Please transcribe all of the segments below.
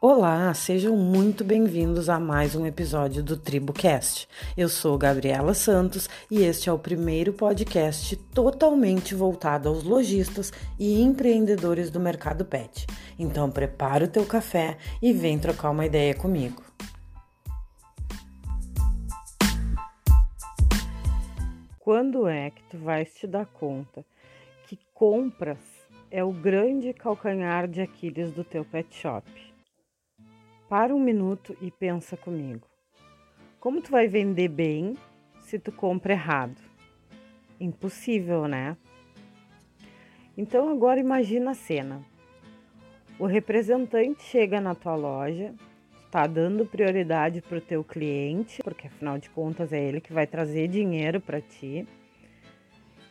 Olá, sejam muito bem-vindos a mais um episódio do TribuCast. Eu sou Gabriela Santos e este é o primeiro podcast totalmente voltado aos lojistas e empreendedores do mercado pet. Então prepara o teu café e vem trocar uma ideia comigo. Quando é que tu vais te dar conta que compras é o grande calcanhar de Aquiles do teu pet shop? Para um minuto e pensa comigo. Como tu vai vender bem se tu compra errado? Impossível, né? Então agora imagina a cena. O representante chega na tua loja, está dando prioridade para o teu cliente, porque afinal de contas é ele que vai trazer dinheiro para ti.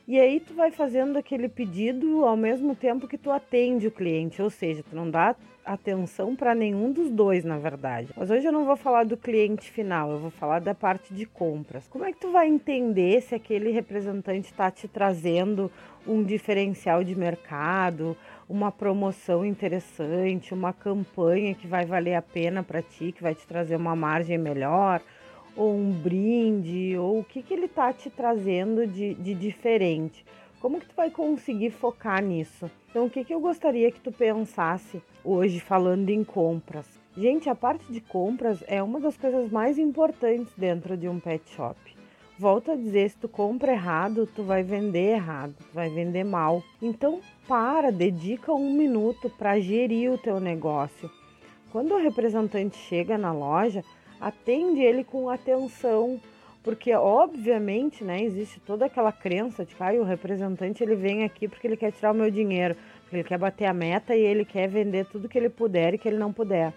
E aí tu vai fazendo aquele pedido ao mesmo tempo que tu atende o cliente, ou seja, tu não dá atenção para nenhum dos dois, na verdade. Mas hoje eu não vou falar do cliente final, eu vou falar da parte de compras. Como é que tu vai entender se aquele representante está te trazendo um diferencial de mercado, uma promoção interessante, uma campanha que vai valer a pena para ti, que vai te trazer uma margem melhor? Ou um brinde, ou o que, que ele está te trazendo de, de diferente. Como que tu vai conseguir focar nisso? Então, o que, que eu gostaria que tu pensasse hoje falando em compras? Gente, a parte de compras é uma das coisas mais importantes dentro de um pet shop. Volto a dizer, se tu compra errado, tu vai vender errado, tu vai vender mal. Então, para, dedica um minuto para gerir o teu negócio. Quando o representante chega na loja, atende ele com atenção, porque obviamente, né, existe toda aquela crença de que ah, o representante ele vem aqui porque ele quer tirar o meu dinheiro, porque ele quer bater a meta e ele quer vender tudo que ele puder e que ele não puder.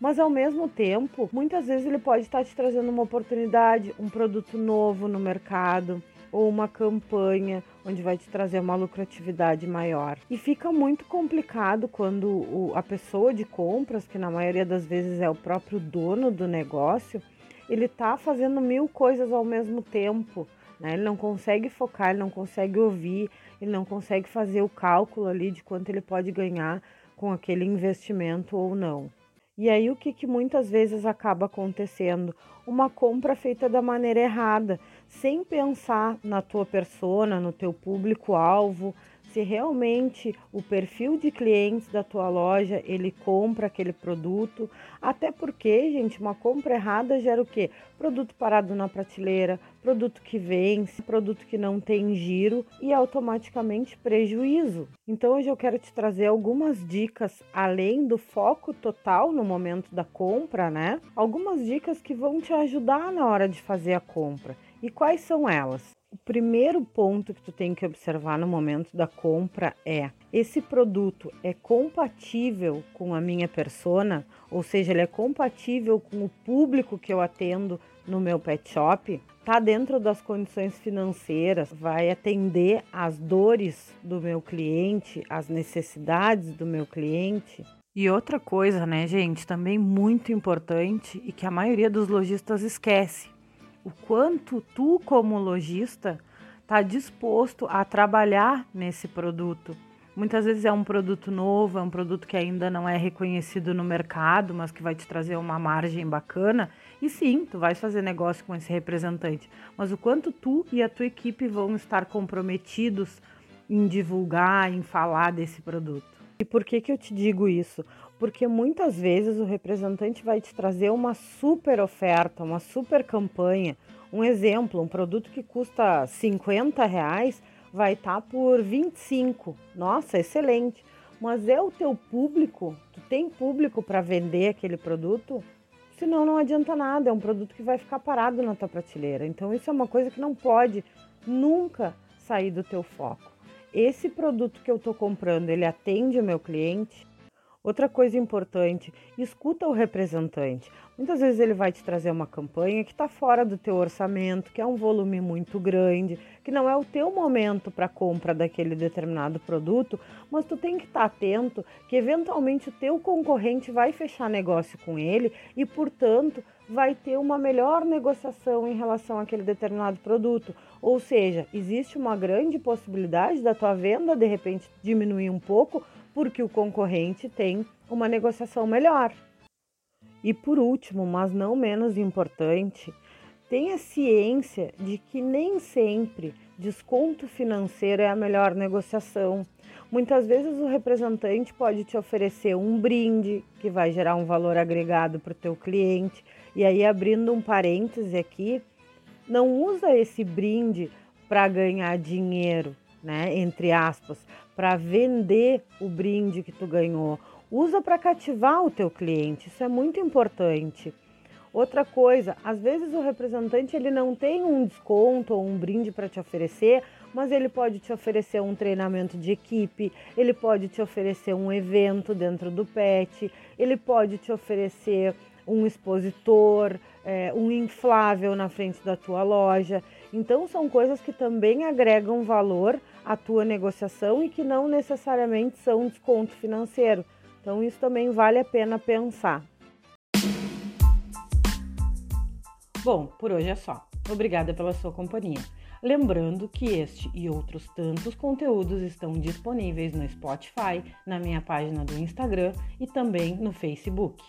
Mas ao mesmo tempo, muitas vezes ele pode estar te trazendo uma oportunidade, um produto novo no mercado, ou uma campanha onde vai te trazer uma lucratividade maior. E fica muito complicado quando o, a pessoa de compras, que na maioria das vezes é o próprio dono do negócio, ele está fazendo mil coisas ao mesmo tempo. Né? Ele não consegue focar, ele não consegue ouvir, ele não consegue fazer o cálculo ali de quanto ele pode ganhar com aquele investimento ou não. E aí o que, que muitas vezes acaba acontecendo? Uma compra feita da maneira errada, sem pensar na tua persona, no teu público-alvo, se realmente o perfil de clientes da tua loja ele compra aquele produto, até porque, gente, uma compra errada gera o quê? Produto parado na prateleira, produto que vence, produto que não tem giro e automaticamente prejuízo. Então hoje eu quero te trazer algumas dicas além do foco total no momento da compra, né? Algumas dicas que vão te ajudar na hora de fazer a compra. E quais são elas? O primeiro ponto que tu tem que observar no momento da compra é: esse produto é compatível com a minha persona, ou seja, ele é compatível com o público que eu atendo no meu pet shop? Tá dentro das condições financeiras, vai atender às dores do meu cliente, às necessidades do meu cliente? E outra coisa, né, gente, também muito importante e que a maioria dos lojistas esquece o quanto tu, como lojista, está disposto a trabalhar nesse produto. Muitas vezes é um produto novo, é um produto que ainda não é reconhecido no mercado, mas que vai te trazer uma margem bacana. E sim, tu vais fazer negócio com esse representante. Mas o quanto tu e a tua equipe vão estar comprometidos em divulgar, em falar desse produto. E por que, que eu te digo isso? Porque muitas vezes o representante vai te trazer uma super oferta, uma super campanha. Um exemplo, um produto que custa 50 reais vai estar tá por 25. Nossa, excelente. Mas é o teu público? Tu tem público para vender aquele produto? Senão não adianta nada, é um produto que vai ficar parado na tua prateleira. Então isso é uma coisa que não pode nunca sair do teu foco esse produto que eu estou comprando, ele atende o meu cliente? Outra coisa importante, escuta o representante. Muitas vezes ele vai te trazer uma campanha que está fora do teu orçamento, que é um volume muito grande, que não é o teu momento para compra daquele determinado produto, mas tu tem que estar tá atento que eventualmente o teu concorrente vai fechar negócio com ele e, portanto, vai ter uma melhor negociação em relação àquele determinado produto. Ou seja, existe uma grande possibilidade da tua venda de repente diminuir um pouco porque o concorrente tem uma negociação melhor. E por último, mas não menos importante, tenha ciência de que nem sempre desconto financeiro é a melhor negociação. Muitas vezes o representante pode te oferecer um brinde que vai gerar um valor agregado para o teu cliente. E aí, abrindo um parêntese aqui, não usa esse brinde para ganhar dinheiro, né? Entre aspas, para vender o brinde que tu ganhou. Usa para cativar o teu cliente. Isso é muito importante. Outra coisa, às vezes o representante ele não tem um desconto ou um brinde para te oferecer, mas ele pode te oferecer um treinamento de equipe, ele pode te oferecer um evento dentro do PET, ele pode te oferecer um expositor, é, um inflável na frente da tua loja. Então são coisas que também agregam valor à tua negociação e que não necessariamente são desconto financeiro. Então isso também vale a pena pensar. Bom, por hoje é só. Obrigada pela sua companhia. Lembrando que este e outros tantos conteúdos estão disponíveis no Spotify, na minha página do Instagram e também no Facebook.